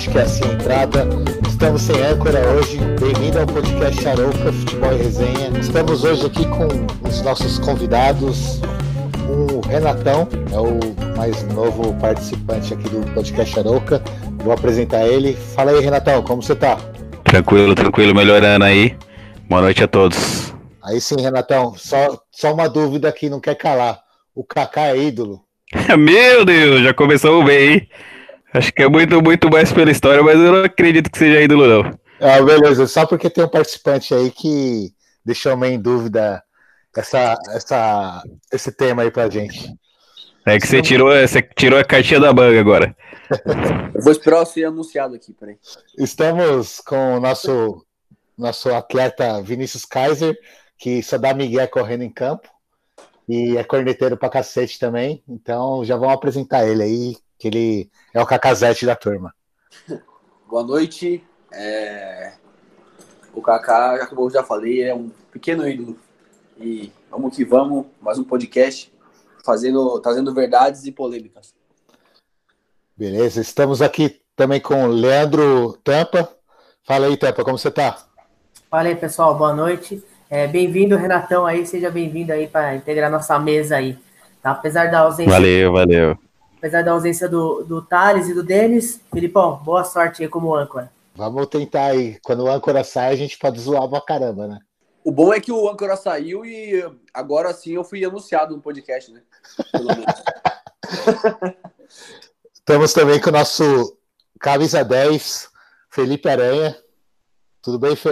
acho que é assim a entrada. Estamos sem âncora hoje. Bem-vindo ao podcast Arouca Futebol e Resenha. Estamos hoje aqui com os nossos convidados. O Renatão é o mais novo participante aqui do podcast Arouca. Vou apresentar ele. Fala aí, Renatão, como você tá? Tranquilo, tranquilo, melhorando aí. Boa noite a todos. Aí sim, Renatão, só, só uma dúvida que não quer calar. O Kaká é ídolo? Meu Deus, já começou bem, hein? Acho que é muito, muito mais pela história, mas eu não acredito que seja ídolo, não. Ah, beleza, só porque tem um participante aí que deixou meio em dúvida essa, essa, esse tema aí pra gente. É que você tirou, você tirou a cartinha da manga agora. Eu vou esperar ser anunciado aqui, peraí. Estamos com o nosso, nosso atleta Vinícius Kaiser, que só dá migué correndo em campo. E é corneteiro pra cacete também. Então já vamos apresentar ele aí, que ele é o cacazete da turma. Boa noite. É... O Kaká, como eu já falei, é um pequeno ídolo. E vamos que vamos, mais um podcast fazendo, trazendo verdades e polêmicas. Beleza, estamos aqui também com o Leandro Tampa. Fala aí, Tampa, como você tá? Fala aí, pessoal, boa noite. É, bem-vindo, Renatão, aí, seja bem-vindo aí para integrar nossa mesa aí. Tá? Apesar da ausência. Valeu, valeu. Apesar da ausência do, do Thales e do Denis, Filipão, boa sorte aí como âncora. Vamos tentar aí. Quando o âncora sai, a gente pode zoar pra caramba, né? O bom é que o âncora saiu e agora sim eu fui anunciado no podcast, né? Pelo menos. Estamos também com o nosso camisa 10, Felipe Aranha. Tudo bem, Fê?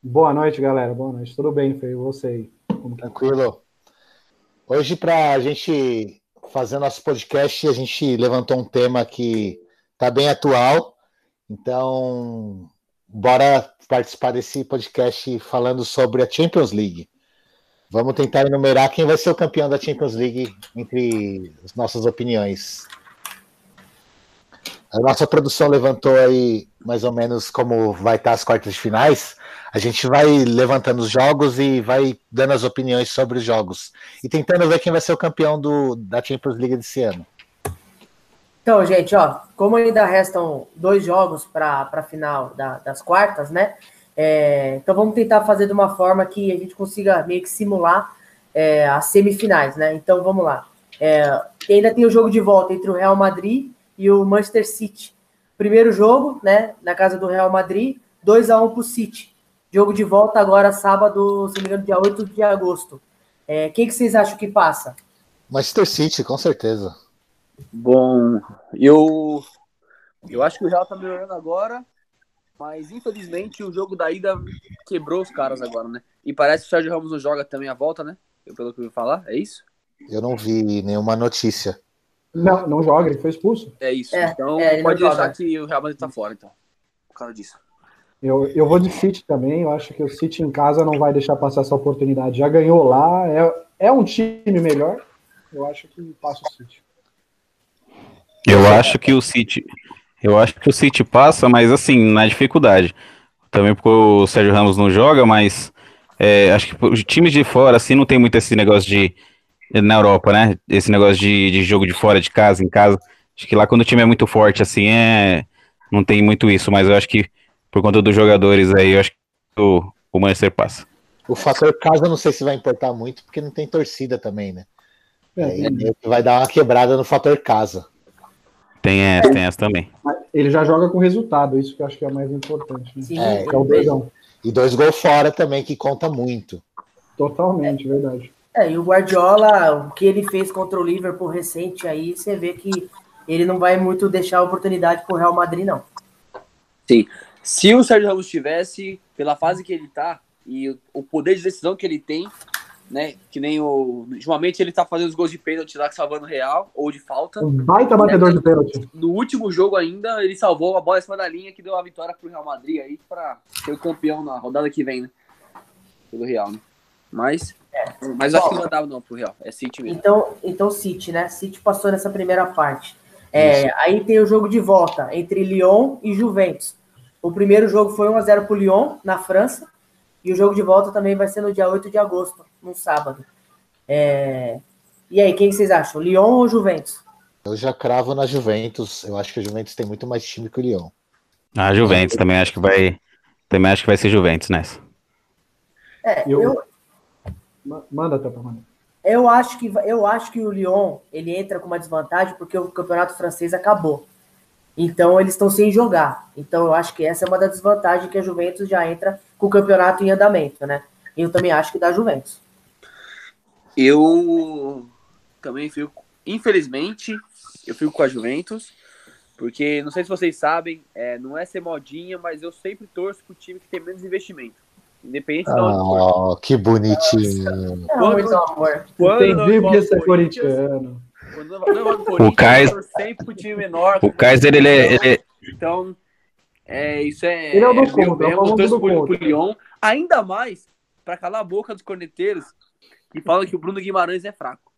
Boa noite, galera. Boa noite. Tudo bem, Fê? E você aí? Como que tá? Tranquilo. Hoje, para a gente fazer nosso podcast, a gente levantou um tema que está bem atual. Então, bora participar desse podcast falando sobre a Champions League. Vamos tentar enumerar quem vai ser o campeão da Champions League entre as nossas opiniões. A nossa produção levantou aí mais ou menos como vai estar as quartas de finais. A gente vai levantando os jogos e vai dando as opiniões sobre os jogos. E tentando ver quem vai ser o campeão do, da Champions League desse ano. Então, gente, ó, como ainda restam dois jogos para a final da, das quartas, né? É, então vamos tentar fazer de uma forma que a gente consiga meio que simular é, as semifinais, né? Então vamos lá. É, ainda tem o jogo de volta entre o Real Madrid e o Manchester City. Primeiro jogo, né? Na casa do Real Madrid, 2 a 1 para o City. Jogo de volta agora sábado, se não me engano, dia 8 de agosto. É, quem que vocês acham que passa? Manchester City, com certeza. Bom, eu eu acho que o Real tá melhorando agora, mas infelizmente o jogo da ida quebrou os caras agora, né? E parece que o Sérgio Ramos não joga também a volta, né? Eu, pelo que eu ouvi falar, é isso? Eu não vi nenhuma notícia. Não, não joga, ele foi expulso. É isso. É, então é, pode deixar joga. que o Real Madrid tá fora, então. Por causa disso. Eu, eu vou de City também. Eu acho que o City em casa não vai deixar passar essa oportunidade. Já ganhou lá, é, é um time melhor. Eu acho que passa o City. Eu acho que o City. Eu acho que o City passa, mas assim, na dificuldade. Também porque o Sérgio Ramos não joga, mas é, acho que os times de fora, assim, não tem muito esse negócio de. Na Europa, né? Esse negócio de, de jogo de fora, de casa, em casa. Acho que lá quando o time é muito forte, assim, é. Não tem muito isso, mas eu acho que por conta dos jogadores aí, eu acho que o, o Manchester passa. O fator casa eu não sei se vai importar muito, porque não tem torcida também, né? É, que vai dar uma quebrada no fator casa. Tem essa, tem essa também. ele já joga com resultado, isso que eu acho que é o mais importante. Né? Sim, É, É o doidão. E dois gols fora também, que conta muito. Totalmente, verdade. É, e o Guardiola, o que ele fez contra o Liverpool recente aí, você vê que ele não vai muito deixar a oportunidade pro Real Madrid, não. Sim. Se o Sérgio Ramos tivesse, pela fase que ele tá, e o- o poder de decisão que ele tem, né? Que nem o. Ultimamente ele tá fazendo os gols de pênalti lá, salvando o Real, ou de falta. Um baita batedor de pênalti. No último jogo ainda, ele salvou a bola em cima da linha que deu a vitória pro Real Madrid aí pra ser o campeão na rodada que vem, né? Pelo Real, né? Mas. Mas eu acho que não não pro Real. É City mesmo. Então, então City, né? City passou nessa primeira parte. É, aí tem o jogo de volta entre Lyon e Juventus. O primeiro jogo foi 1x0 pro Lyon, na França. E o jogo de volta também vai ser no dia 8 de agosto, no sábado. É, E aí, quem vocês acham? Lyon ou Juventus? Eu já cravo na Juventus. Eu acho que a Juventus tem muito mais time que o Lyon. A Juventus também acho que vai. Também acho que vai ser Juventus nessa. É, Eu- eu, Manda, Tapa, manda. eu, acho que, eu acho que o Lyon ele entra com uma desvantagem porque o campeonato francês acabou. Então eles estão sem jogar. Então eu acho que essa é uma das desvantagens que a Juventus já entra com o campeonato em andamento, né? E eu também acho que dá Juventus. Eu também fico, infelizmente, eu fico com a Juventus, porque não sei se vocês sabem, é, não é ser modinha, mas eu sempre torço pro time que tem menos investimento. Independente de onde for. Oh, que bonitinho. É Quando- muito amor. Quando Entendi porque você é corintiano. quando não envolve Corinthians, Kais- eu torço sempre pro time menor. O Kaiser, ele é. Ele é- Então, é, isso é. Ele é o do meu contra, é o torço do pro, Lyon, ainda mais pra calar a boca dos corneteiros que falam que o Bruno Guimarães é fraco.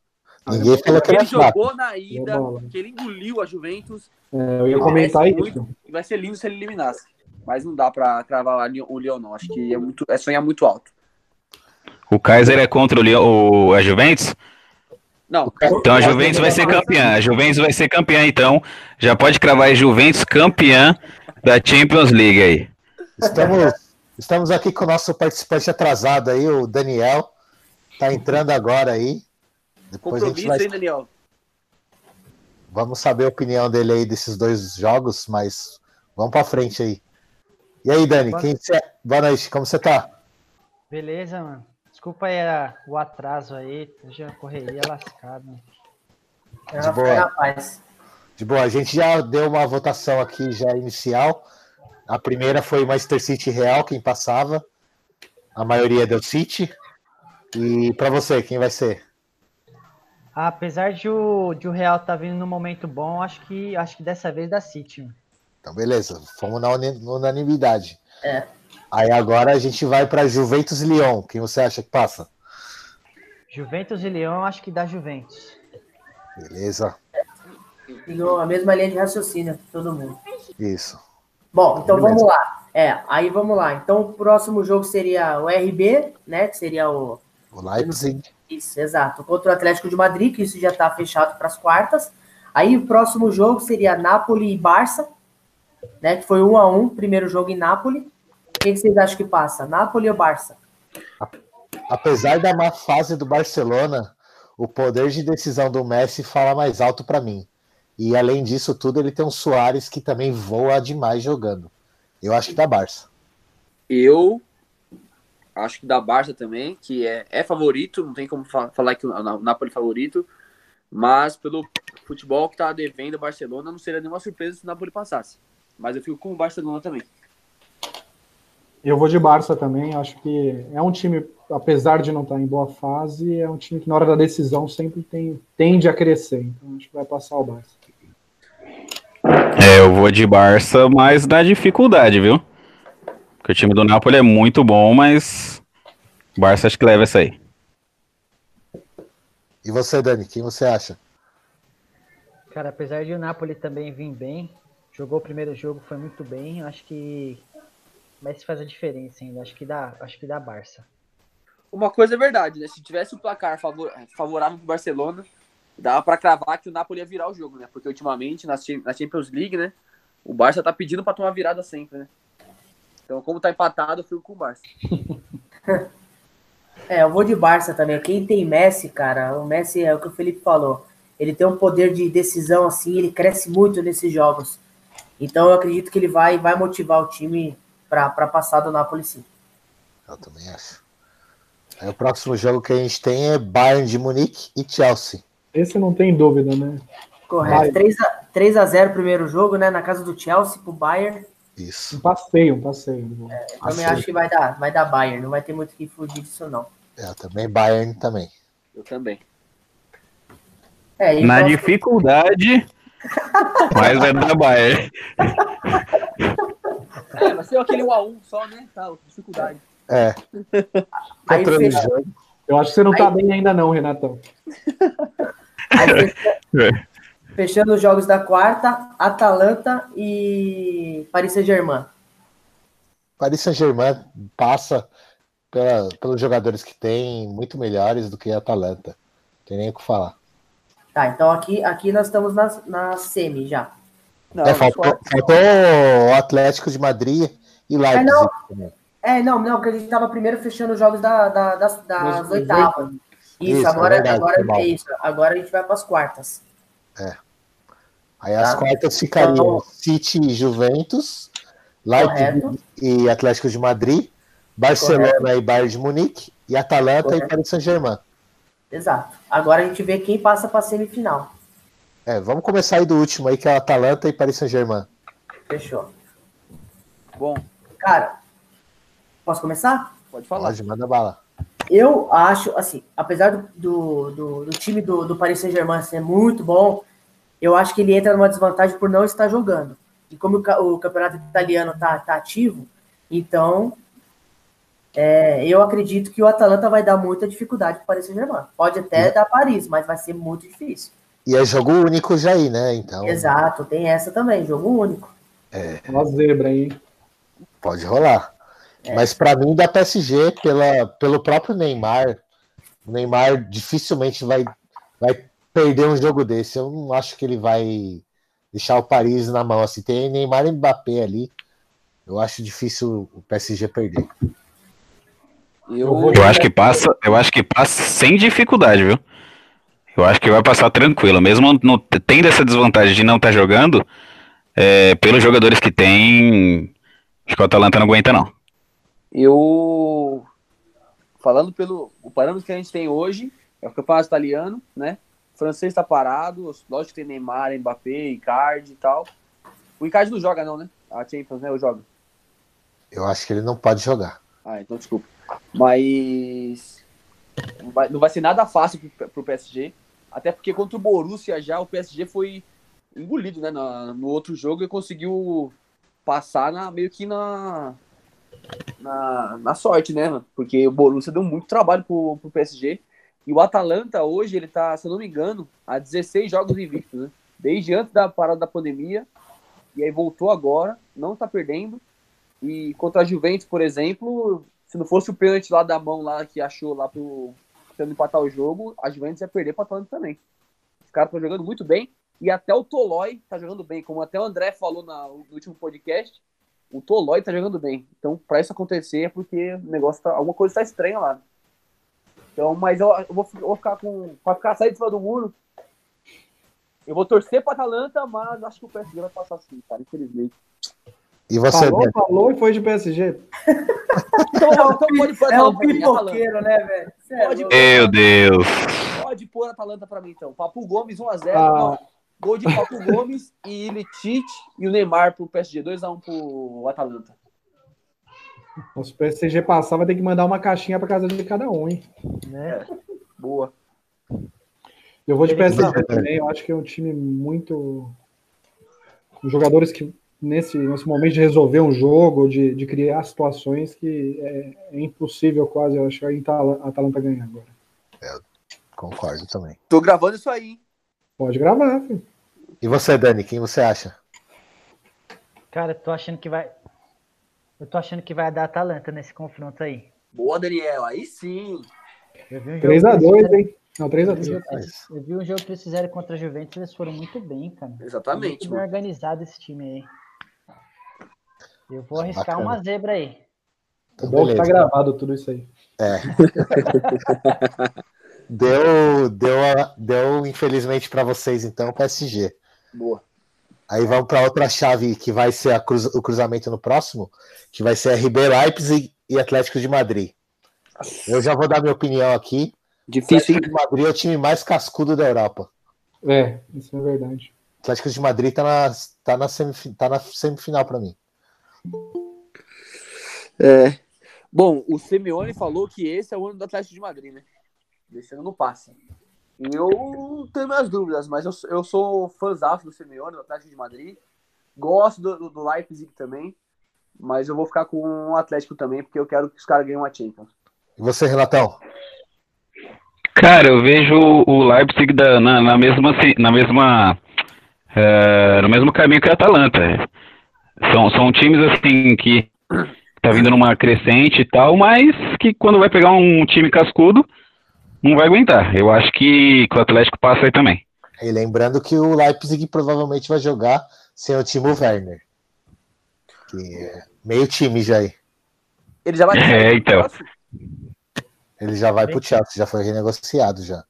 Ninguém falou que Ele fraco. jogou na ida, que ele engoliu a Juventus, É, eu ia comentar isso. e vai ser lindo se ele eliminasse. Mas não dá pra cravar o Lyon, não. Acho que é, muito, é sonhar muito alto. o Kaiser é contra o, Lyon- o- a Juventus? Não, Então a Juventus vai ser campeã. A Juventus vai ser campeã, então. Já pode cravar a Juventus campeã da Champions League aí. Estamos, estamos aqui com o nosso participante atrasado aí, o Daniel. Tá entrando agora aí. Depois a gente compromisso, vai, hein, Daniel? vamos saber a opinião dele aí desses dois jogos, mas vamos pra frente aí. E aí, Dani, Boa- quem você... boa noite, como você tá? Beleza, mano. Desculpa aí a- o atraso aí. Hoje a correria é lascada. né? É De boa. De boa, a gente já deu uma votação aqui já inicial. A primeira foi Manchester City Real, quem passava. A maioria deu City. E pra você, quem vai ser? Apesar de o, de o Real tá vindo num momento bom, acho que acho que dessa vez dá City. mano. Então, beleza, fomos na unanimidade. É. Aí agora a gente vai para Juventus e Lyon. Quem você acha que passa? Juventus e Lyon, acho que dá Juventus. Beleza, Seguiu a mesma linha de raciocínio, todo mundo. isso. Bom, então Beleza. vamos lá. É, aí vamos lá. Então o próximo jogo seria o RB, né? Que seria o. O Leipzig. Isso, exato. Contra o Atlético de Madrid, que isso já está fechado para as quartas. Aí o próximo jogo seria Napoli e Barça, né? Que foi um a um, primeiro jogo em Napoli. O que, vocês acham que passa? Napoli ou Barça? Apesar da má fase do Barcelona, o poder de decisão do Messi fala mais alto para mim. E além disso tudo, ele tem um Soares que também voa demais jogando. Eu acho que dá Barça. Eu acho que da Barça também, que é, é favorito, não tem como fa- falar que o Napoli é favorito, mas pelo futebol que tá devendo o Barcelona, não seria nenhuma surpresa se o Napoli passasse. Mas eu fico com o Barcelona também. Eu vou de Barça também. Acho que é um time, apesar de não estar em boa fase, é um time que na hora da decisão sempre tem, tende a crescer. Então acho que vai passar o Barça. É, eu vou de Barça, mas dá dificuldade, viu? Porque o time do Napoli é muito bom, mas o Barça acho que leva essa aí. E você, Dani, quem você acha? Cara, apesar de o Napoli também vir bem, jogou o primeiro jogo, foi muito bem, acho que se fazer a diferença ainda. Acho que dá, acho que dá Barça. Uma coisa é verdade, né? Se tivesse o placar favor- favorável pro Barcelona, dava pra cravar que o Napoli ia virar o jogo, né? Porque ultimamente, na na Champions League, né? O Barça tá pedindo pra tomar virada sempre, né? Então, como tá empatado, eu fico com o Barça. É, eu vou de Barça também. Quem tem Messi, cara, o Messi é o que o Felipe falou. Ele tem um poder de decisão assim, ele cresce muito nesses jogos. Então eu acredito que ele vai, vai motivar o time para passar do Napoli sim. Eu também acho. Aí o próximo jogo que a gente tem é Bayern de Munique e Chelsea. Esse não tem dúvida, né? Correto. Vai. 3 a, 3 a 0 primeiro jogo, né? Na casa do Chelsea pro Bayern. Isso. Um passeio, um passeio. Eu também Assim. acho que vai dar, vai dar Bayern. Não vai ter muito que fugir disso, não. É, também Bayern também. Eu também. É, Na próximo- dificuldade, mas vai dar Bayern. É, vai ser aquele 1x1 só, né? Tá, dificuldade. É. Aí Controle fecha-. Eu acho que você não tá Aí- bem ainda não, Renatão. Aí fecha- fechando os jogos da quarta, Atalanta e Paris Saint-Germain. Paris Saint-Germain passa pela- pelos jogadores que tem, muito melhores do que a Atalanta. Tem nem o que falar. Tá, então aqui, aqui nós estamos na, na semi já. Não, É, faltou, faltou o Atlético de Madrid e Leipzig. não. também. É, não, não, porque a gente tava primeiro fechando os jogos da, da- das, das Dos oitavas. Isso, Isso, é agora, verdade, agora é isso. Agora a gente vai para as quartas. Aí as Tá. quartas ficariam Então- City e Juventus, Leipzig Correto. e Atlético de Madrid, Barcelona e Bayern de Munique, e Atalanta Correto. e Paris Saint-Germain. Exato. Agora a gente vê quem passa para semifinal. É, vamos começar aí do último aí, que é o Atalanta e Paris Saint-Germain. Fechou. Bom, Cara, posso começar? pode falar. Pode, manda bala. Eu acho, assim, apesar do, do, do- do time do, do Paris Saint-Germain ser muito bom, eu acho que ele entra numa desvantagem por não estar jogando. E como o, o campeonato italiano tá, tá ativo, então é, eu acredito que o Atalanta vai dar muita dificuldade para o Paris Saint-Germain. Pode até É. dar Paris, mas vai ser muito difícil. E é jogo único já aí, né? Então Exato, tem essa também, jogo único. Uma zebra aí, pode rolar. É. Mas pra mim, da PSG, pela, pelo próprio Neymar, o Neymar dificilmente vai, vai perder um jogo desse. Eu não acho que ele vai deixar o Paris na mão. Assim, tem Neymar e Mbappé ali. Eu acho difícil o PSG perder. Eu, Eu acho que passa, eu acho que passa sem dificuldade, viu? Eu acho que vai passar tranquilo, mesmo não tendo essa desvantagem de não estar jogando, é, pelos jogadores que tem, acho que o Atalanta não aguenta não. eu falando pelo o parâmetro que a gente tem hoje, é o campeonato italiano, né? O francês tá parado, lógico que tem Neymar, Mbappé, Icardi e tal. O Icardi não joga não, né? A Champions, né? Eu jogo. Eu acho que ele não pode jogar. Ah, então desculpa. Mas não vai, ser nada fácil pro, pro PSG. Até porque contra o Borussia já o PSG foi engolido, né? no outro jogo e conseguiu passar na, meio que na, na, na sorte, né? Porque o Borussia deu muito trabalho pro, pro PSG. E o Atalanta hoje, ele tá, se eu não me engano, a 16 jogos invictos, né? Desde antes da parada da pandemia. E aí voltou agora, não tá perdendo. E contra a Juventus, por exemplo, se não fosse o pênalti lá da mão lá que achou lá pro tentando empatar o jogo, a Juventus ia perder para o Atalanta também. Os caras estão jogando muito bem e até o Tolói tá jogando bem, como até o André falou na- no último podcast. O Tolói tá jogando bem. Então, para isso acontecer é porque o negócio tá, alguma coisa tá estranha lá. Então, mas eu, eu vou, eu vou ficar com para ficar sair de cima do muro. Eu vou torcer para Atalanta, mas acho que o PSG vai passar sim, cara, infelizmente. E você, Falou, Beto? falou e foi de PSG. Então, então pode pôr É um Atalanta pra mim, Atalanta. pipoqueiro, né, velho? Pode. Meu Deus. Pode pôr a Atalanta pra mim, então. Papu Gomes 1x0. Ah. Gol de Papu Gomes e Ilitite e o Neymar pro PSG. 2x1 pro Atalanta. Se o PSG passar, vai ter que mandar uma caixinha pra casa de cada um, hein? Né? Boa. Eu vou de PSG também. Eu acho que é um time muito. Com jogadores que, nesse, nesse momento de resolver um jogo, de, de criar situações que é, é impossível quase, eu acho, a Atala- a Atalanta ganhar agora. Concordo também. Tô gravando isso aí, hein? Pode gravar, filho. E você, Dani, quem você acha? Cara, eu tô achando que vai. Eu tô achando que vai dar Atalanta nesse confronto aí. Boa, Daniel. Aí sim. Eu um jogo que eles 3x2, fizeram- hein? Não, 3x3. Eu vi um jogo que eles fizeram contra a Juventus, eles foram muito bem, cara. Exatamente, Muito bem organizado esse time aí. Eu vou arriscar Bacana. uma zebra aí. Então, O bom que tá gravado tudo isso aí. Deu, deu, deu infelizmente para vocês, então, PSG. Boa. Aí vamos para outra chave que vai ser a cruz- o cruzamento no próximo, que vai ser RB Leipzig e Atlético de Madrid. Eu já vou dar minha opinião aqui. Difícil, hein? Atlético de Madrid é o time mais cascudo da Europa. É, isso é verdade. Atlético de Madrid tá na, tá na, semif- tá na semifinal para mim. É. Bom, o Simeone falou que esse é o ano do Atlético de Madrid, né? Esse ano não passa. Eu tenho minhas dúvidas, mas eu, eu sou fãzão do Simeone, do Atlético de Madrid. Gosto do, do, do Leipzig também. Mas eu vou ficar com o Atlético também, porque eu quero que os caras ganhem uma Champions. E você, Renatão? Cara, eu vejo o Leipzig da- na, na mesma, se- na mesma, é, no mesmo caminho que a Atalanta. São, são times assim que tá vindo numa crescente e tal, mas que quando vai pegar um time cascudo não vai aguentar. Eu acho que, que o Atlético passa aí também. E lembrando que o Leipzig provavelmente vai jogar sem o Timo Werner. Que é meio time já aí. Ele já vai É, então. Ele já vai pro Chelsea, já foi renegociado já.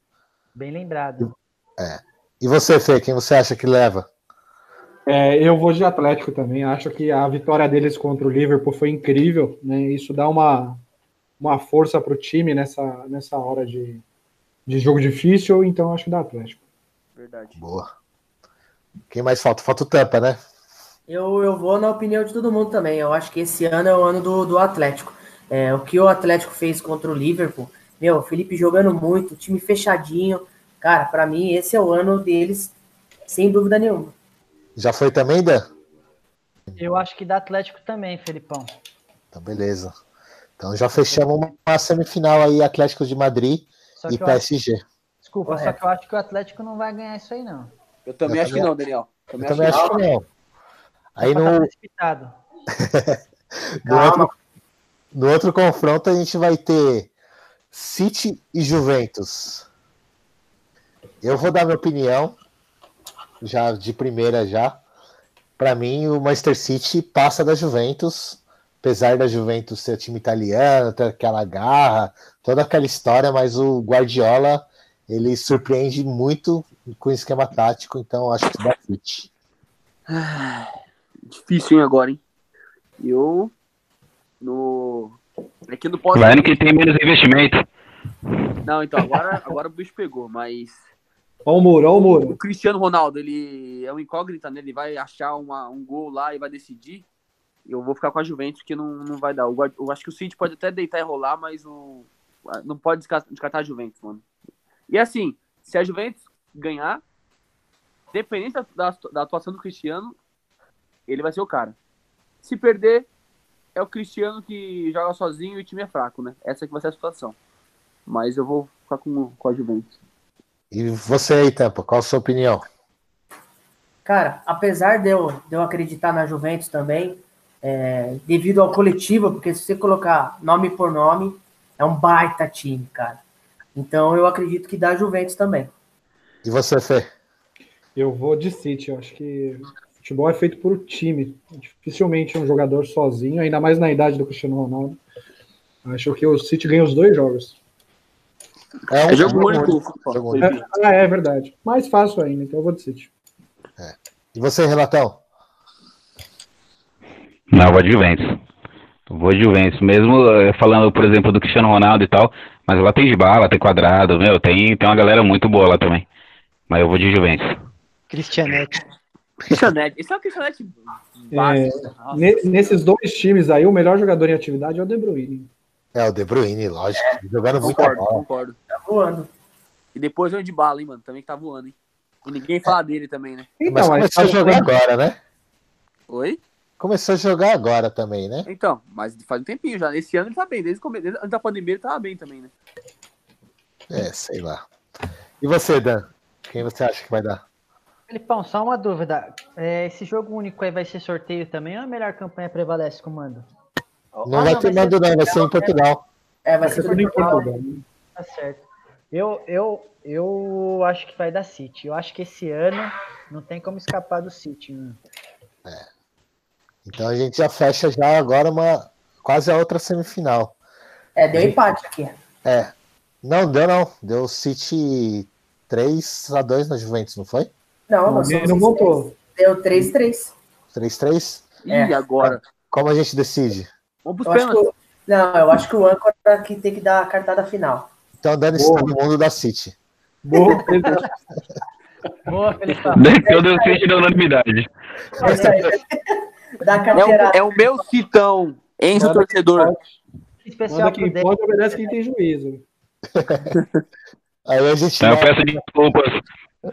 Bem lembrado. E você, Fê, quem você acha que leva? É, eu vou de Atlético também. Acho que a vitória deles contra o Liverpool foi incrível. Né? Isso dá uma, uma força para o time nessa, nessa hora de, de jogo difícil. Então acho que dá Atlético. Verdade. Boa. Quem mais falta? Falta o Tampa, né? Eu, eu vou na opinião de todo mundo também. Eu acho que esse ano é o ano do, do Atlético. É, o que o Atlético fez contra o Liverpool, meu, o Felipe jogando muito, time fechadinho. Cara, pra mim esse é o ano deles, sem dúvida nenhuma. Já foi também, Dan? Eu acho que dá Atlético também, Felipão. Então, beleza. Então já fechamos uma semifinal aí, Atlético de Madrid Só e que eu acho, PSG. desculpa, só Correto. que eu acho que o Atlético não vai ganhar isso aí, não. Eu também Eu acho que também- não, Daniel. Eu Também também acho acho que não. Aí no, no, outro, no outro confronto a gente vai ter City e Juventus. Eu vou dar minha opinião, já de primeira já. Para mim, o Manchester City passa da Juventus, apesar da Juventus ser time italiano, ter aquela garra, toda aquela história, mas o Guardiola ele surpreende muito com o esquema tático, então acho que dá City. Difícil, hein, agora, hein? Eu. No. Aqui no. Vai no que tem menos investimento. Não, então, agora, agora o bicho pegou, mas. Ó o muro, ó o O muro. Cristiano Ronaldo, ele é um incógnita, né? Ele vai achar uma, um gol lá e vai decidir. Eu vou ficar com a Juventus, que não, não vai dar. O Guard- Eu acho que o City pode até deitar e rolar, mas o... não pode desca- descartar a Juventus, mano. E assim, se a Juventus ganhar, dependente da, da atuação do Cristiano, ele vai ser o cara. Se perder, é o Cristiano que joga sozinho e o time é fraco, né? Essa que vai ser a situação. Mas eu vou ficar com, com a Juventus. E você aí, Tampa, qual a sua opinião? Cara, apesar de eu, de eu acreditar na Juventus também, é, devido ao coletivo, porque se você colocar nome por nome, é um baita time, cara. Então eu acredito que dá Juventus também. E você, Fê? Eu vou de City. Eu acho que futebol é feito por time. Dificilmente um jogador sozinho, ainda mais na idade do Cristiano Ronaldo. Acho que o City ganha os dois jogos. Um É jogo único, Jogo. Ah, é verdade. Mais fácil ainda, então eu vou de City. E você, Relatão? Não, vou de Juventus. Vou de Juventus. Mesmo eh, falando, por exemplo, do Cristiano Ronaldo e tal, mas lá tem de bala, tem quadrado, meu, tem, tem uma galera muito boa lá também. Mas eu vou de Juventus. Cristianete. Cristianete. Esse é o Cristianete básico. Nossa. Ne- nesses dois times aí, o melhor jogador em atividade é o De Bruyne. É, o De Bruyne, lógico. Jogando muita Concordo, bola. concordo. Tá voando. E depois o de bala, hein, mano? Também que tá voando, hein? E ninguém fala dele também, né? Mas Então, mas começou a jogar agora, né? Oi? Começou a jogar agora também, né? Então, mas faz um tempinho já. Esse ano ele tá bem. Desde, desde antes da pandemia ele tava bem também, né? É, sei lá. E você, Dan? Quem você acha que vai dar? Felipão, só uma dúvida. É, esse jogo único aí vai ser sorteio também ou a melhor campanha prevalece com o mando? Não Ah, vai ter ser- mando, não, vai ser em Portugal. É, vai ser em Portugal. Portugal. Tá certo. Eu, eu, eu acho que vai dar City. Eu acho que esse ano não tem como escapar do City. mano. Então a gente já fecha já agora uma quase a outra semifinal. É, deu empate aqui. É. Não, deu não. Deu City 3 a 2 na Juventus, não foi? Não, Não, nós não voltou. Deu 3-3. 3-3? E É. agora? Como a gente decide? Vamos Eu pros acho que pênaltis. o- Não, eu acho que o âncora que tem que dar a cartada final. Então dane-se Boa. todo mundo da City. Boa, Boa, Felipão. Eu dei o sítio da unanimidade. É é o meu citão. Enzo Manda torcedor. Especial Manda quem pode, obedece quem tem juízo. Aí a gente eu peço desculpas.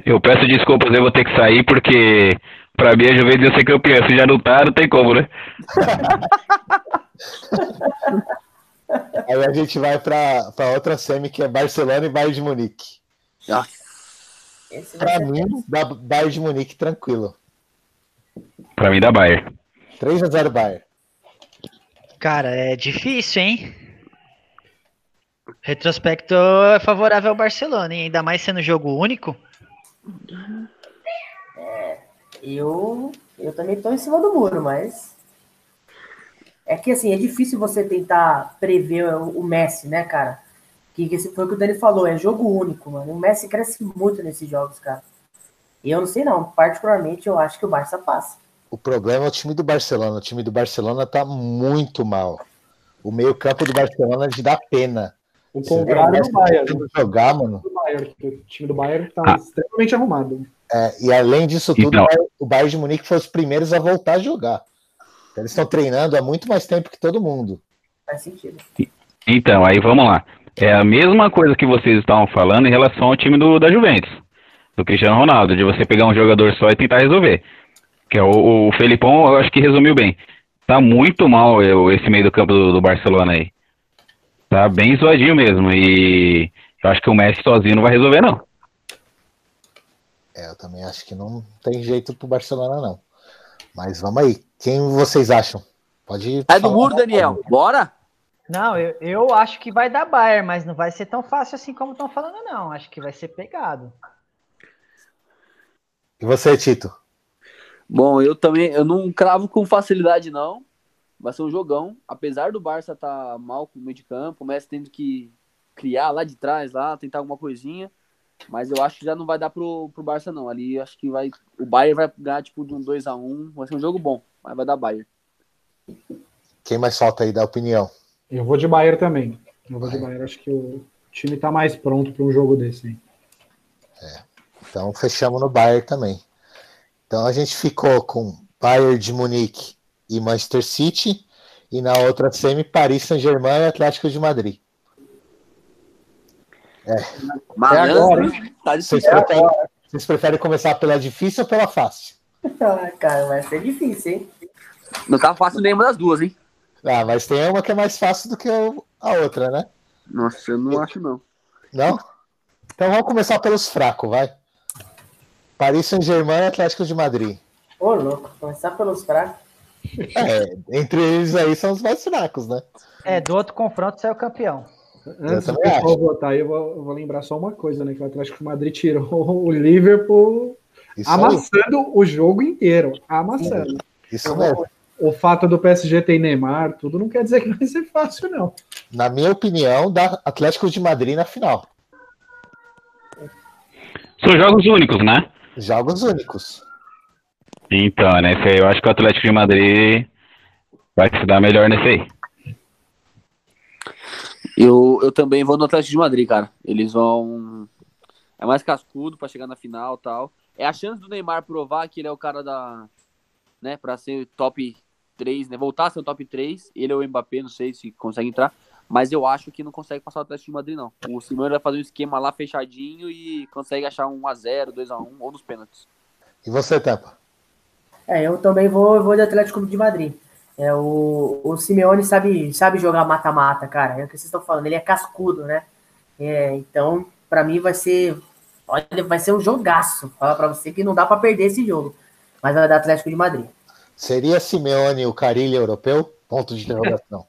Eu peço desculpas, eu vou ter que sair, porque pra mim a Juventus ia ser campeã. Se já não tá, não tem como, né? aí a gente vai para outra semi que é Barcelona e Bayern de Munique. Nossa. Esse vai Pra ser- mim, dá Bayern de Munique tranquilo. Pra mim dá Bayern. 3 a 0 Bayern. Cara, é difícil, hein? Retrospecto é favorável ao Barcelona, hein? Ainda mais sendo jogo único. Eu, eu também tô em cima do muro, mas. É que assim, é difícil você tentar prever o, Messi, né, cara? Que, que esse foi o que o Dani falou, é jogo único, mano. O Messi cresce muito nesses jogos, cara. E eu não sei não, particularmente eu acho que o Barça passa. O problema é o time do Barcelona. O time do Barcelona tá muito mal. O meio-campo do Barcelona é de dar pena. O contrário do Bayern. tentando jogar, mano. do Bayern, o time do Bayern tá Ah. extremamente arrumado. É, e além disso tudo, Então. o Bayern- o Bayern de Munique foi os primeiros a voltar a jogar. Eles estão treinando há muito mais tempo que todo mundo. Faz sentido. Então, aí vamos lá. É a mesma coisa que vocês estavam falando em relação ao time do, da Juventus, do Cristiano Ronaldo, de você pegar um jogador só e tentar resolver. Que é o, o Felipão, eu acho que resumiu bem. Tá muito mal eu, esse meio do campo do, do Barcelona aí. Tá bem zoadinho mesmo. E eu acho que o Messi sozinho não vai resolver, não. É, eu também acho que não tem jeito pro Barcelona, não. Mas vamos aí. Quem vocês acham? Pode. Sai do muro, Daniel. Bora? Não, eu, eu acho que vai dar Bayern, mas não vai ser tão fácil assim como estão falando, não. Acho que vai ser pegado. E você, Tito? Bom, eu também, eu não cravo com facilidade, não. Vai ser um jogão. Apesar do Barça estar mal com o meio de campo, o Messi tendo que criar lá de trás, lá, tentar alguma coisinha. Mas eu acho que já não vai dar pro, pro Barça, não. Ali acho que vai. O Bayern vai ganhar, tipo, de um 2x1. Vai ser um jogo bom, mas vai dar Bayern. Quem mais falta aí da opinião? Eu vou de Bayern também. Eu vou de Bayern. Acho que o time tá mais pronto para um jogo desse. hein? Então fechamos no Bayern também. Então a gente ficou com Bayern de Munique e Manchester City. E na outra semi, Paris Saint-Germain e Atlético de Madrid. Malandro, tá Vocês difícil. preferem, vocês preferem começar pela difícil ou pela fácil? Ah, cara, vai ser difícil, hein? Não tá fácil nenhuma das duas, hein? Ah, mas tem uma que é mais fácil do que a outra, né? Nossa, eu não acho, não. Não? Então vamos começar pelos fracos, vai. Paris Saint-Germain e Atlético de Madrid. Ô, louco, começar pelos fracos. É, entre eles aí são os mais fracos, né? É, do outro confronto saiu campeão. Antes do também pessoal votar, eu vou, eu vou lembrar só uma coisa, né? Que o Atlético de Madrid tirou o Liverpool Isso aí, amassando o jogo inteiro. Amassando. isso mesmo. O fato do PSG ter Neymar, tudo não quer dizer que vai ser fácil, não. Na minha opinião, dá Atlético de Madrid na final. São jogos únicos, né? Jogos únicos. Então, nesse aí eu acho que o Atlético de Madrid vai se dar melhor nesse aí. Eu, eu também vou no Atlético de Madrid, cara. Eles vão. É mais cascudo pra chegar na final e tal. É a chance do Neymar provar que ele é o cara da. Né, pra ser top 3, né? Voltar a ser o top 3. Ele ou o Mbappé, não sei se consegue entrar. Mas eu acho que não consegue passar o Atlético de Madrid, não. O Simeone vai fazer um esquema lá fechadinho e consegue achar um 1x0, 2x1 ou nos pênaltis. E você, Tampa? É, eu também vou, vou de Atlético de Madrid. É, o, o Simeone sabe, sabe jogar mata-mata, cara. É o que vocês estão falando. Ele é cascudo, né? É, então, pra mim vai ser. Olha, vai ser um jogaço. Falar pra você que não dá pra perder esse jogo. Mas vai dar Atlético de Madrid. Seria Simeone o Carilho europeu? Ponto de interrogação.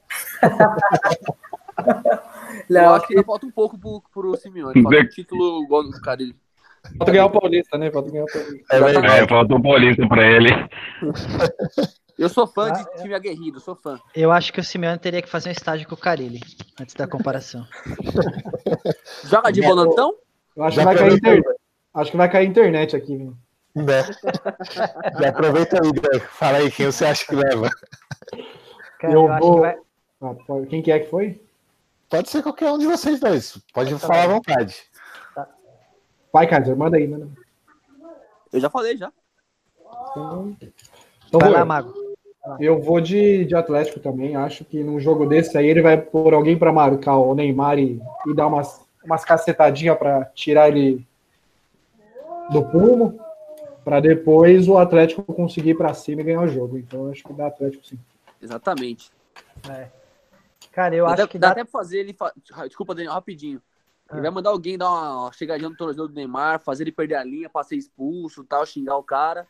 Eu Não, acho que ainda falta um pouco pro, pro Simeone. Falta um título igual do. Ele- Falta ganhar o Paulista, né? Falta ganhar o Paulista. É. É, falta um Paulista pra ele. Eu sou fã Ah, de time aguerrido, sou fã. Eu acho que o Simeone teria que fazer um estágio com o Carilli, antes da comparação. Joga de volantão? Eu acho Já que vai cair internet. Acho que vai cair internet aqui, viu? Né? Já aproveita aí, Dé. Fala aí quem você acha que leva. Cara, Eu eu, acho vou- que vai. Ah, quem que é que foi? Pode ser qualquer um de vocês dois. Pode falar à vontade. Vai, Kaiser, manda aí, manda. Eu já falei, já. Então, então Vai vou lá, eu. Mago. Eu vou de, de Atlético também. Acho que num jogo desse aí ele vai pôr alguém para marcar o Neymar e, e dar umas, umas cacetadinhas para tirar ele do prumo, para depois o Atlético conseguir ir para cima e ganhar o jogo. Então acho que dá Atlético sim. Exatamente. Cara, eu dá, acho que dá dá. até pra fazer ele. fa- Desculpa, Daniel, rapidinho. Ele Ah. vai mandar alguém dar uma chegadinha no tornozelo do Neymar, fazer ele perder a linha pra ser expulso tal, xingar o cara,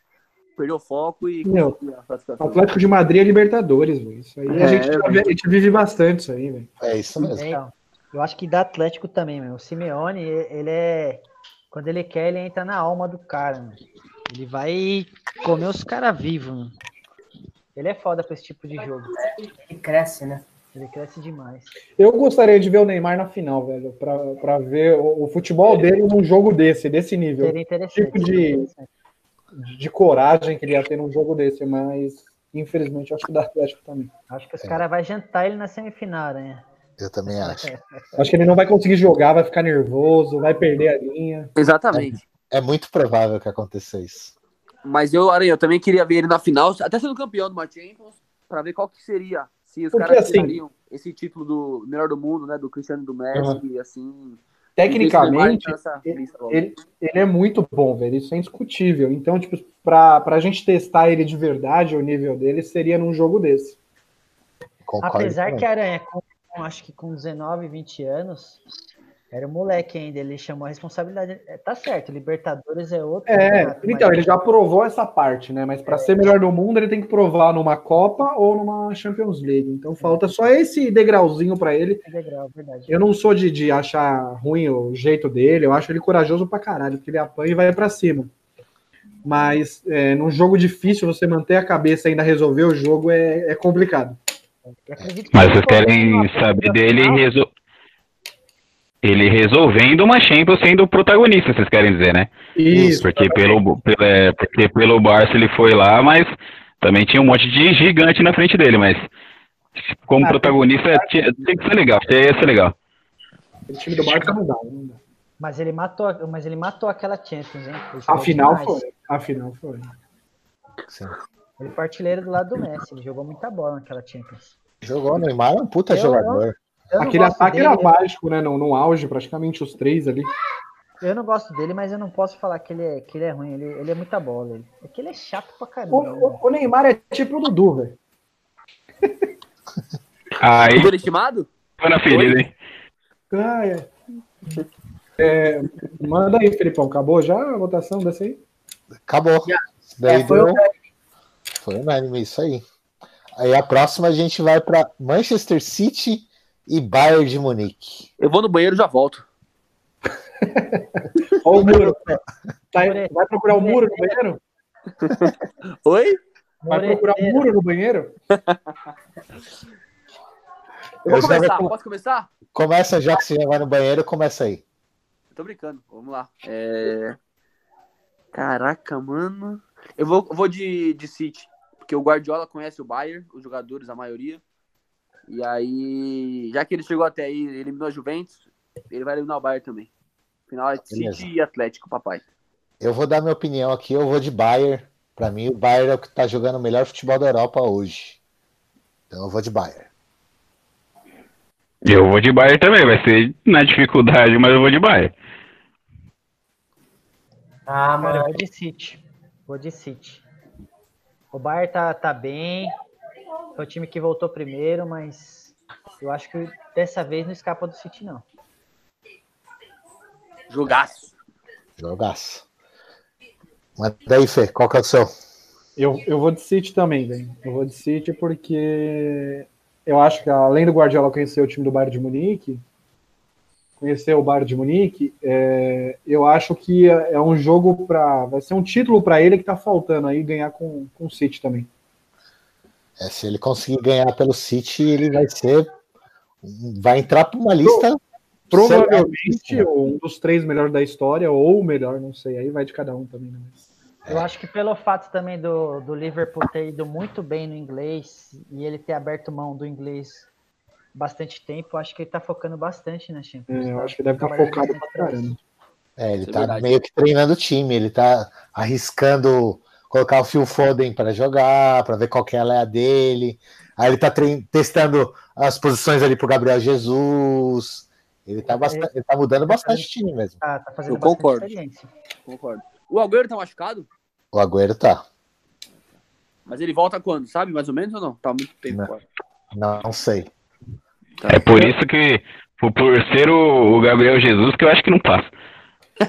perder o foco e Meu. Atlético de Madrid é Libertadores, velho. Isso aí a, É, gente, a gente vive bastante isso aí, velho. É isso mesmo. Então, eu acho que dá Atlético também, meu. O Simeone, ele é. Quando ele quer, ele entra na alma do cara, mano. Ele vai comer os caras vivos, mano. Ele é foda pra esse tipo de jogo. Ele cresce, né? Ele cresce demais. Eu gostaria de ver o Neymar na final, velho, pra, pra ver o, o futebol dele num jogo desse, desse nível. Seria interessante. Tipo de-. De coragem que ele ia ter num jogo desse, mas infelizmente eu acho que o da Atlético também. Acho que os É. caras vão jantar ele na semifinal, né? Eu também acho. Acho que ele não vai conseguir jogar, vai ficar nervoso, vai perder a linha. Exatamente. É muito provável que aconteça isso. Mas eu, Aranha, eu também queria ver ele na final, até sendo campeão do Champions, pra ver qual que seria. Se os Porque, caras assim- tirariam esse título do melhor do mundo, né? Do Cristiano do Messi, e assim. Tecnicamente, ele, ele é muito bom, velho. Isso é indiscutível. Então, tipo, pra, pra gente testar ele de verdade, o nível dele, seria num jogo desse. Concordo Apesar também. que Aranha, com, com- acho que com 19, 20 anos, era um moleque ainda, ele chamou a responsabilidade. É, Tá certo, Libertadores é outro. É, campeonato, então, mas ele já provou essa parte, né? Mas pra ser melhor do mundo, ele tem que provar numa Copa ou numa Champions League. Então falta só esse degrauzinho pra ele. é legal, verdade. Eu não sou de, de achar ruim o jeito dele, eu acho ele corajoso pra caralho, porque ele apanha e vai pra cima. Mas é, num jogo difícil, você manter a cabeça e ainda resolver o jogo é, é complicado. Mas vocês querem saber dele resol... ele resolvendo uma Champions sendo o protagonista, vocês querem dizer, né? Isso, Porque pelo, pelo- é, porque pelo Barça ele foi lá, mas também tinha um monte de gigante na frente dele, mas como Ah, protagonista tinha, tem que ser legal, ia ser legal. o time do Barça não dá. Não dá. Mas ele matou, mas ele matou aquela Champions, hein? Afinal demais. foi. Afinal foi. Sim. Ele foi artilheiro do lado do Messi, ele jogou muita bola naquela Champions. Jogou o Neymar, é um puta Eu- jogador. Eu Aquele ataque dele, era mágico, né? No, no auge, praticamente os três ali. Eu não gosto dele, mas eu não posso falar que ele é, que ele é ruim. Ele, ele é muita bola. Ele. É que ele é chato pra caramba. O, né? o- o Neymar é tipo o Dudu, velho. Aí, estimado? foi na ferida, hein? Ah, é. É, manda aí, Felipão. Acabou já a votação dessa aí? Acabou. Isso Daí É, foi deu... o- Foi unânime, isso aí. Aí a próxima a gente vai para Manchester City e Bayern de Munique. Eu vou no banheiro e já volto. Olha o muro. Tá vai procurar o muro no banheiro? Oi? Vai procurar o muro no banheiro? Eu vou Eu começar. com- Posso começar? Começa já que você já vai no banheiro, começa aí. Tô brincando. Vamos lá. É... Caraca, mano. Eu vou, eu vou de, de City. Porque o Guardiola conhece o Bayern, os jogadores, a maioria. E aí, já que ele chegou até aí, eliminou a Juventus, ele vai eliminar o Bayern também. Final é City e Atlético, papai. Eu vou dar minha opinião aqui, eu vou de Bayern. Para mim, o Bayern é o que tá jogando o melhor futebol da Europa hoje. Então eu vou de Bayern. Eu vou de Bayern também, vai ser na dificuldade, mas eu vou de Bayern. Ah, Cara, eu mano. vou de City. Vou de City. O Bayern tá, tá bem. Foi o time que voltou primeiro, mas eu acho que dessa vez não escapa do City, não. Jogaço. Jogaço. Mas daí, Fê, qual que é o seu? Eu, eu vou de City também, velho. Eu vou de City porque eu acho que além do Guardiola conhecer o time do Bayern de Munique, conhecer o Bayern de Munique, é, eu acho que é um jogo para, vai ser um título para ele que tá faltando aí ganhar com, com o City também. É, se ele conseguir ganhar pelo City, ele vai ser. Vai entrar para uma lista. Provavelmente um dos três melhores da história ou o melhor, não sei. Aí vai de cada um também, né? Eu acho que pelo fato também do, do Liverpool ter ido muito bem no inglês e ele ter aberto mão do inglês bastante tempo, acho que ele tá focando bastante na Champions. É, eu tá? acho que deve estar Trabalhando focado pra caramba. É, ele Isso é tá verdade. meio que treinando o time, ele tá arriscando colocar o Phil Foden para jogar, para ver qual que é a dele. Aí ele tá testando as posições ali pro Gabriel Jesus. Ele tá, bastante, ele tá mudando bastante o time mesmo. Tá, tá fazendo Eu bastante concordo. experiência. Concordo. O Agüero tá machucado? O Agüero tá. Mas ele volta quando? Sabe mais ou menos ou não? Tá há muito tempo Não. fora. Não, não sei. É por isso que, por, ser o, o Gabriel Jesus, que eu acho que não passa.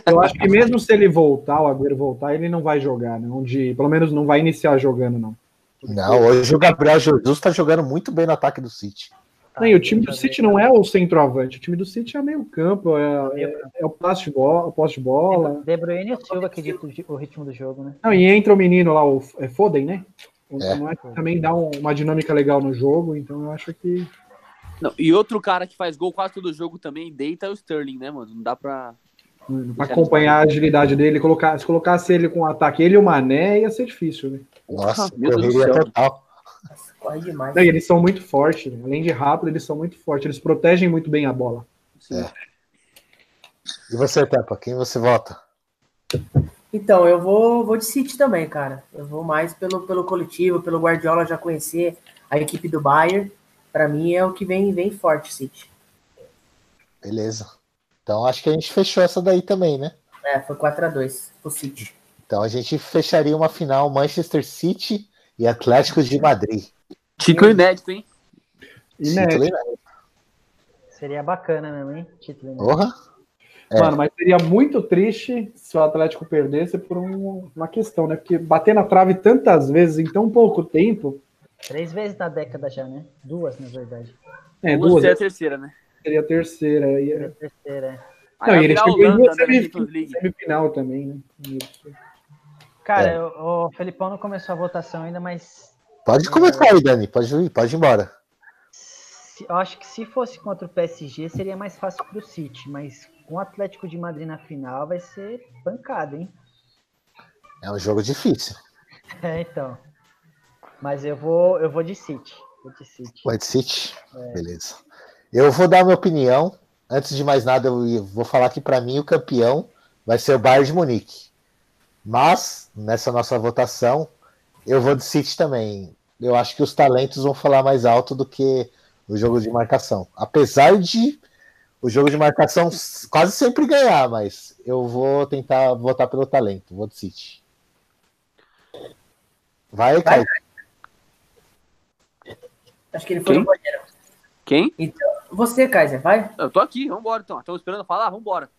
Eu acho que mesmo se ele voltar, o Agüero voltar, ele não vai jogar, não. De, pelo menos não vai iniciar jogando, não. Não, hoje o Gabriel Jesus tá jogando muito bem no ataque do City. Não, e o time do City não é o centroavante, o time do City é meio campo, é, é, é o posse de bola, de bola. De Bruyne e o Silva que dita o- ritmo do jogo, né? Não, e entra o menino lá, o é Foden, né? É. não é- também dá um- uma dinâmica legal no jogo, então eu acho que Não, e outro cara que faz gol quase todo jogo também deita é o Sterling, né, mano? Não dá pra. para acompanhar a agilidade dele, colocar, se colocasse ele com ataque, ele e o Mané, ia ser difícil, né? Nossa, Meu Deus do correria céu. total. Corre demais. Não, eles são muito fortes, né? além de rápido, eles são muito fortes, eles protegem muito bem a bola. Sim. É. E você, Tepa, quem você vota? Então, eu vou, vou de City também, cara. Eu vou mais pelo, pelo coletivo, pelo Guardiola já conhecer a equipe do Bayern. Pra mim é o que vem, vem forte, City. Beleza. Então acho que a gente fechou essa daí também, né? É, foi 4x2 pro City. Então a gente fecharia uma final Manchester City e Atlético de Madrid. Título inédito, hein? Inédito. Título inédito. Seria bacana mesmo, hein? Título. né? Porra. É. Mano, mas seria muito triste se o Atlético perdesse por um- uma questão, né? Porque bater na trave tantas vezes em tão pouco tempo, Três vezes na década já, né? Duas, na verdade. é, Duas duas, é a terceira, né? seria a terceira. E, A terceira. é. Aí não, vai e ele chegou em Holanda, duas na semif- Champions League. semifinal também, né? Isso. Cara, É. o, o Felipão não começou a votação ainda, mas Pode começar aí, Dani. Pode ir, pode ir embora. se- eu acho que se fosse contra o PSG seria mais fácil pro City, mas com o Atlético de Madrid na final vai ser pancada, hein? É um jogo difícil. É, então. Mas eu vou, eu vou de City. Vou de City. White City. Beleza. Eu vou dar minha opinião. Antes de mais nada, eu vou falar que para mim o campeão vai ser o Bayern de Munique. Mas, nessa nossa votação, eu vou de City também. Eu acho que os talentos vão falar mais alto do que o jogo de marcação. Apesar de o jogo de marcação quase sempre ganhar, mas eu vou tentar votar pelo talento. Vou de City. Vai, Caio. Acho que ele foi Quem? no banheiro. Quem? Então, você, Kaiser, vai? Eu tô aqui, vambora então. Estamos esperando falar, vambora.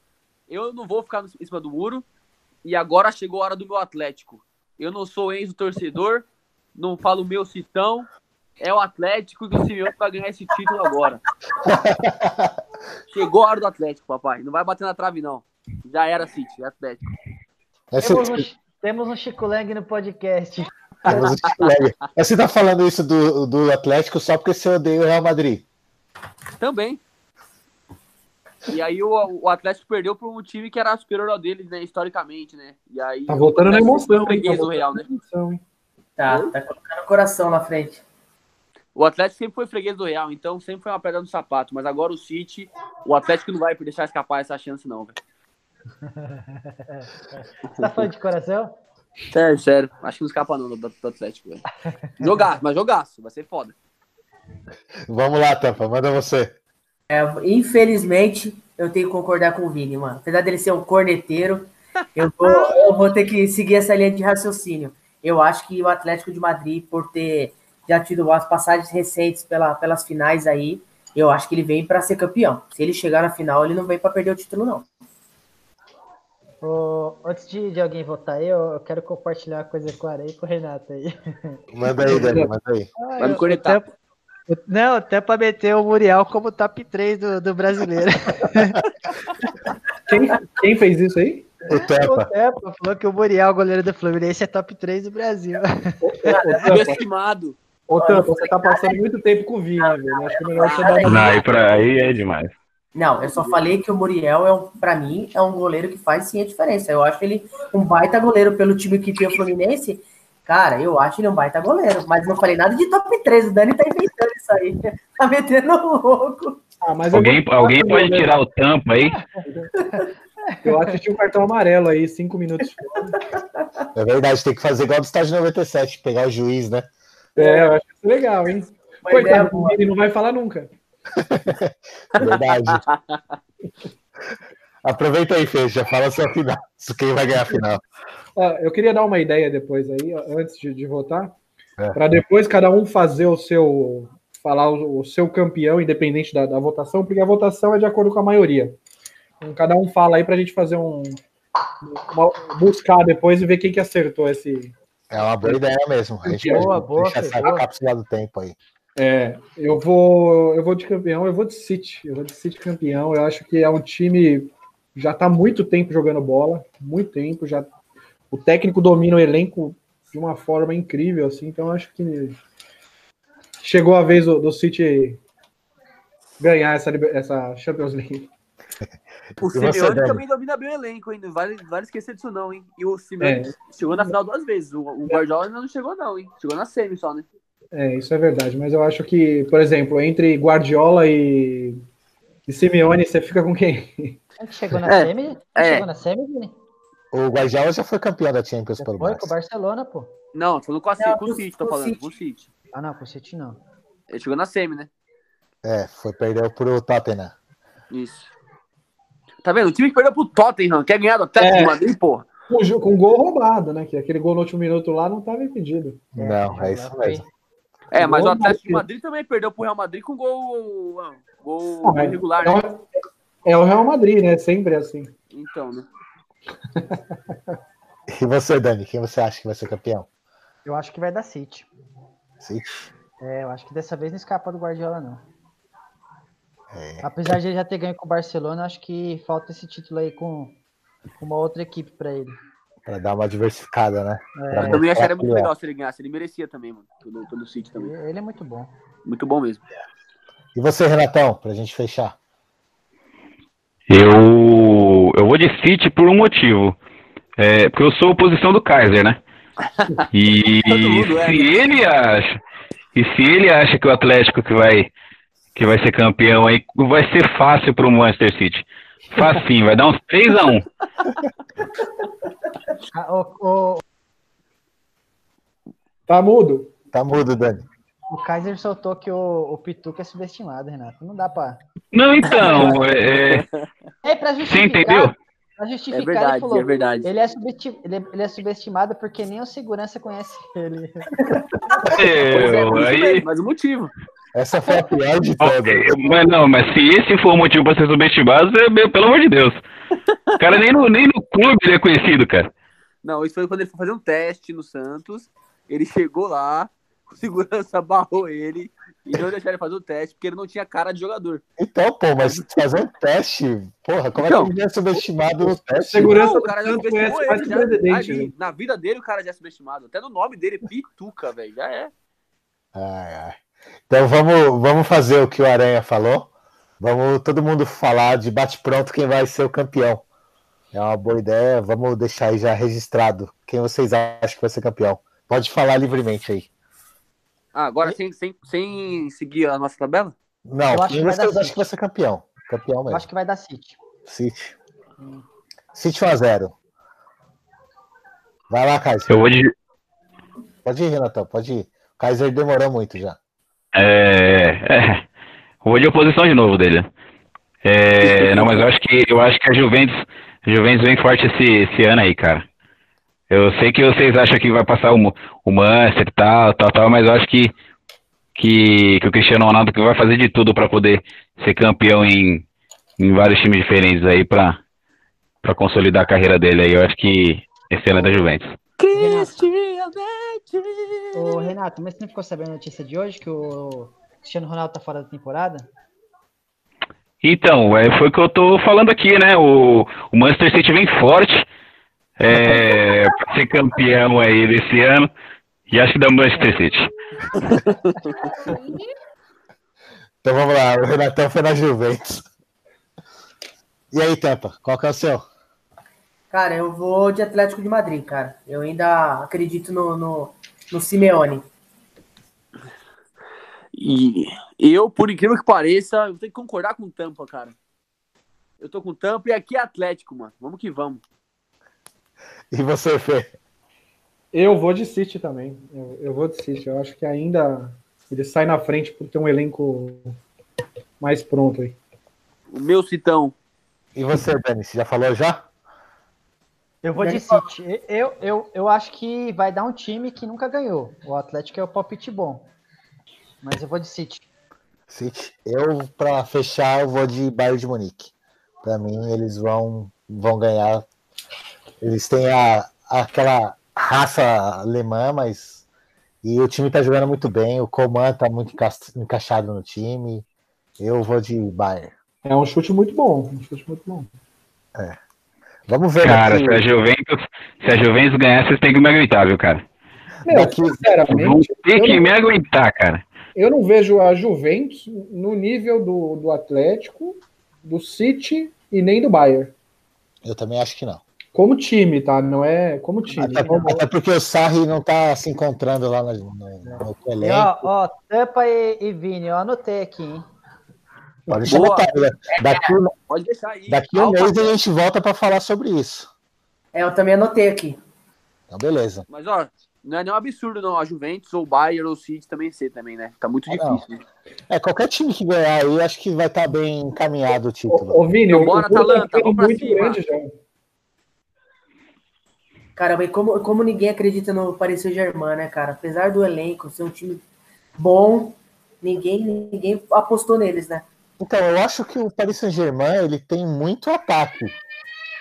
Eu não vou ficar no- em cima do muro. E agora chegou a hora do meu Atlético. Eu não sou Enzo torcedor, não falo meu citão. É o Atlético que o Simeone vai ganhar esse título agora. Chegou a hora do Atlético, papai. Não vai bater na trave, não. Já era City, é Atlético. Essa- Temos um, temos um Chico Lang no podcast. Você tá falando isso do, do Atlético só porque você odeia o Real Madrid. Também. E aí o, o Atlético perdeu para um time que era superior ao deles, né, historicamente, né? E aí Tá voltando na o Atlético emoção, hein? Tá freguês do voltando Real, né? emoção, hein? Tá, tá colocando o coração na frente. O Atlético sempre foi freguês do Real, então sempre foi uma pedra no sapato. Mas agora o City, o Atlético não vai deixar escapar essa chance, não, velho. Você tá falando de coração? Sério, sério. Acho que não escapa, não, do, do Atlético, velho. Jogar, mas jogaço, vai ser foda. Vamos lá, Tampa, manda você. É, infelizmente, eu tenho que concordar com o Vini, mano. Apesar dele ser um corneteiro, eu vou, eu vou ter que seguir essa linha de raciocínio. Eu acho que o Atlético de Madrid, por ter já tido as passagens recentes pela, pelas finais aí, eu acho que ele vem para ser campeão. Se ele chegar na final, ele não vem para perder o título, não. Antes de, de alguém votar aí, eu, eu quero compartilhar uma coisa com o Ara e com o Renato aí. Manda aí, Dani, manda aí. Vai me conectar. Até, não, até pra meter o Muriel como top 3 do, do brasileiro. Quem, quem fez isso aí? O O Tampa. Tepa falou que o Muriel, goleiro do Fluminense, é top 3 do Brasil. Ô, Tampa, Subestimado. ô, Tampa, você tá passando muito tempo com o Vini, velho. Acho que é melhor você dar uma. Não, aí, pra, aí é demais. Não, eu só falei que o Muriel, é um, para mim, é um goleiro que faz sim a diferença. Eu acho ele um baita goleiro pelo time que tem o Fluminense. Cara, eu acho ele um baita goleiro. Mas não falei nada de top 3. O Dani tá inventando isso aí. Tá metendo louco. Ah, mas Alguém, alguém pode tirar o tampo aí? Eu acho que tinha um cartão amarelo aí, cinco minutos. É verdade, tem que fazer igual do estágio 97, pegar o juiz, né? É, eu acho isso legal, hein? Uma ideia Coitado, ele não vai falar nunca. Verdade. Aproveita aí, Fê, já fala a sua final. Quem vai ganhar a final? Ó, eu queria dar uma ideia depois aí, antes de, de votar, É. para depois cada um fazer o seu, falar o, o seu campeão, independente da, da votação, porque a votação é de acordo com a maioria. Então, cada um fala aí para a gente fazer um, uma- buscar depois e ver quem que acertou esse. É uma boa ideia mesmo. A gente Boa, pode boa, deixar essa boa. cápsula do tempo aí. É, eu vou, eu vou de campeão, eu vou de City, eu vou de City campeão. Eu acho que é um time já está muito tempo jogando bola, muito tempo. Já o técnico domina o elenco de uma forma incrível, assim. Então acho que chegou a vez do, do City ganhar essa, essa Champions League. O Simeone também domina bem o elenco, hein? Não vale, vale esquecer disso, não, hein? E o Simeone é. chegou na final duas vezes. O, o Guardiola ainda não chegou, não, hein? Chegou na semi só, né? É, isso é verdade. Mas eu acho que, por exemplo, entre Guardiola e, e Simeone, você fica com quem? Chegou na é, semi? É. Chegou na semi, Vini? O Guardiola já foi campeão da Champions pelo Foi com o Barcelona, pô. Não, falando com, a, não, com o City, tô falando, com o City. Ah, não, com o City não. Ele chegou na semi, né? É, foi, perdeu pro Tottenham. Isso. Tá vendo? O time que perdeu pro Tottenham quer ganhar do Atlético é. de Madrid, porra. Com, com gol roubado, né? Que aquele gol no último minuto lá não estava impedido. Não, é isso mesmo. É, mas o Atlético de Madrid também perdeu pro Real Madrid com gol, gol ah, regular, é, né? É o Real Madrid, né? Sempre é assim. Então, né? e você, Dani, quem você acha que vai ser campeão? Eu acho que vai dar City. City? É, eu acho que dessa vez não escapa do Guardiola, não. É. Apesar de ele já ter ganho com o Barcelona, acho que falta esse título aí com, com uma outra equipe para ele. Para dar uma diversificada, né? É. Eu também acharia muito legal se ele ganhasse. Ele merecia também, mano. Pelo, pelo City também. Ele é muito bom. Muito bom mesmo. E você, Renatão, pra gente fechar? Eu, eu vou de City por um motivo. É, porque eu sou oposição do Kaiser, né? E se é, né? ele acha, e se ele acha que o Atlético que vai que vai ser campeão aí, vai ser fácil para o Manchester City. Facinho, vai dar uns 3 a 1 ah, o, Tá mudo? Tá mudo, Dani. O Kaiser soltou que o, o Pituca é subestimado, Renato. Não dá pra. Não, então. é, é, é pra justificar. Você entendeu? Pra justificar, é verdade, ele falou, é verdade. Ele é, ele, ele é subestimado porque nem o segurança conhece ele. Eu, é, aí... Mas o motivo. Essa foi a pior de todas. Mas não, mas se esse for o motivo pra ser subestimado, é, pelo amor de Deus. O cara nem no, nem no clube ele é conhecido, cara. Não, isso foi quando ele foi fazer um teste no Santos. Ele chegou lá, o segurança barrou ele e não deixaram ele fazer o teste porque ele não tinha cara de jogador. Então, pô, mas fazer um teste, porra, como então, é que ele é subestimado no teste? Segurança não, o cara já subestimou ele. Já, ali, né? na vida dele, o cara já é subestimado. Até no nome dele, Pituca, velho, já é. Ai, ai. Então vamos, vamos fazer o que o Aranha falou. Vamos todo mundo falar de bate-pronto quem vai ser o campeão. É uma boa ideia. Vamos deixar aí já registrado. Quem vocês acham que vai ser campeão? Pode falar livremente aí. Ah, agora sem, sem, sem seguir a nossa tabela? Não, eu acho que, vai acho que vai ser campeão. Campeão mesmo. Eu acho que vai dar City. City. Hum. City 1x0. Vai lá, Kaiser. Eu vou de. Pode ir, Renatão, pode ir. O Kaiser demorou muito já. É, é. Vou de oposição de novo dele. É, não, mas eu acho que eu acho que a Juventus, a Juventus vem forte esse, esse ano aí, cara. Eu sei que vocês acham que vai passar o, o Manchester tal, tal, tal, mas eu acho que, que, que o Cristiano Ronaldo vai fazer de tudo para poder ser campeão em, em vários times diferentes aí para consolidar a carreira dele aí. Eu acho que esse ano é da Juventus. Ô, Renato, mas você não ficou sabendo a notícia de hoje que o Cristiano Ronaldo tá fora da temporada? Então, é, foi o que eu tô falando aqui, né? O, o Manchester City vem forte é, para ser campeão aí desse ano. E acho que dá Manchester City. então vamos lá, o Renatão foi na Juventus. E aí, Tampa, qual que é o seu? Cara, eu vou de Atlético de Madrid, cara. Eu ainda acredito no, no, no Simeone. E eu, por incrível que pareça, eu tenho que concordar com o Tampa, cara. Eu tô com o Tampa e aqui é Atlético, mano. Vamos que vamos. E você, Fê? Eu vou de City também. Eu, eu, vou de City. Eu acho que ainda ele sai na frente por ter um elenco mais pronto aí. O meu citão. E você, Dani? Você já falou já? Eu vou de City. Eu, eu, eu acho que vai dar um time que nunca ganhou. O Atlético é o palpite bom. Mas eu vou de City. City. Eu, para fechar, eu vou de Bayern de Munique. Para mim, eles vão, vão ganhar. Eles têm a, aquela raça alemã, mas E o time tá jogando muito bem, o Coman tá muito enca- encaixado no time. Eu vou de Bayern. É um chute muito bom. Um chute muito bom. Vamos ver Cara, se a Juventus, se a Juventus ganhar, vocês têm que me aguentar, viu, cara? Meu, Daqui- sinceramente, eu que não, me aguentar, cara. eu não vejo a Juventus no nível do, do Atlético, do City e nem do Bayern. eu também acho que não. Como time, tá? Não é como time. Até, até porque o Sarri não tá se encontrando lá no, no, no E, elenco. ó, ó, Tampa e, e Vini, eu anotei aqui, hein? Pode deixar Boa. anotado, né? Daqui, Pode deixar aí. daqui um mês a gente volta para falar sobre isso. É, eu também anotei aqui. Então, beleza. Mas, ó, não é nenhum absurdo, não. A Juventus, ou o Bayern, ou o City também ser também, né? Tá muito Ah, difícil. né? É, qualquer time que ganhar aí, acho que vai estar bem encaminhado o título. Ô, Vini, Então, o bora, Atalanta, tá vamos pra muito cima. grande já. Caramba, e como, como ninguém acredita no Paris Saint-Germain, né, cara? Apesar do elenco ser um time bom, ninguém, ninguém apostou neles, né? Então, eu acho que o Paris Saint-Germain ele tem muito ataque.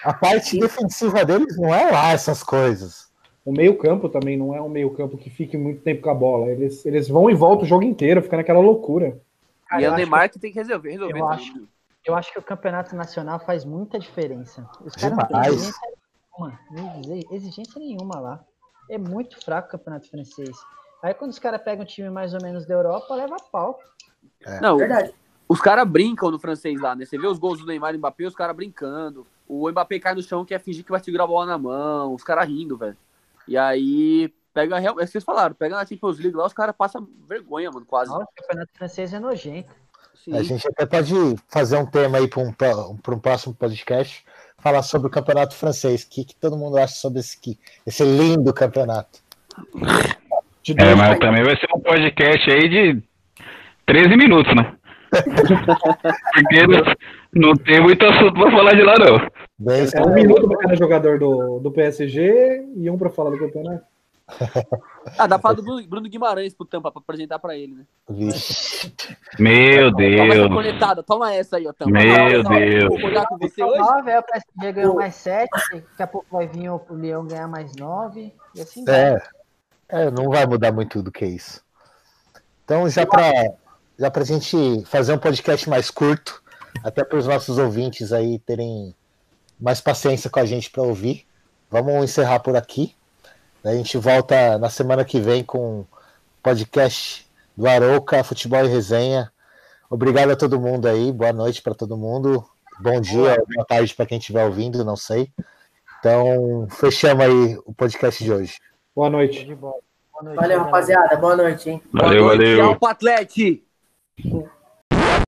A parte defensiva deles não é lá essas coisas. O meio-campo também não é um meio-campo que fique muito tempo com a bola. Eles, eles vão e voltam o jogo inteiro, fica naquela loucura. Cara, e é eu o acho Neymar que tem que resolver. resolver eu acho- Eu acho que o campeonato nacional faz muita diferença. Os caras não têm exigência nenhuma, não exigência nenhuma lá. É muito fraco o campeonato francês. Aí quando os caras pegam um time mais ou menos da Europa, leva pau. Não, Verdade. Os caras brincam no francês lá, né? Você vê os gols do Neymar e Mbappé, os caras brincando. O Mbappé cai no chão, quer fingir que vai segurar a bola na mão. Os caras rindo, velho. E aí, pega. real- É o que vocês falaram, pega na Champions League lá, os caras passam vergonha, mano, quase. Nossa, o campeonato francês é nojento. Sim. A gente até pode fazer um tema aí para um, pra um próximo podcast, falar sobre o campeonato francês. O que, que todo mundo acha sobre esse, aqui, esse lindo campeonato? De É, mas também vai ser um podcast aí de 13 minutos, né? Porque não, não tem muito assunto pra falar de lá, não. Bem, É um minuto para cada jogador do, do PSG e um para falar do campeonato. Ah, dá pra do Bruno, Bruno Guimarães pro Tampa pra apresentar pra ele, né? Vixe. Meu Toma essa Deus. cornetada, toma essa aí, ó, Tampa. Meu Toma essa. Deus. Vou olhar com você São hoje. nove, aí o PSG ganhou mais sete, daqui a pouco vai vir o Leão ganhar mais nove, e assim vai. É, é, não vai mudar muito do que isso. Então, já para já a gente fazer um podcast mais curto, até para os nossos ouvintes aí terem mais paciência com a gente para ouvir, vamos encerrar por aqui. A gente volta na semana que vem com o podcast do Arouca, Futebol e Resenha. Obrigado a todo mundo aí, boa noite para todo mundo, bom dia, boa tarde para quem estiver ouvindo, não sei. Então, fechamos aí o podcast de hoje. Boa noite. Boa noite, Valeu, rapaziada. Boa noite, hein? Boa Valeu, noite, valeu. Alpa Atlético. Cool.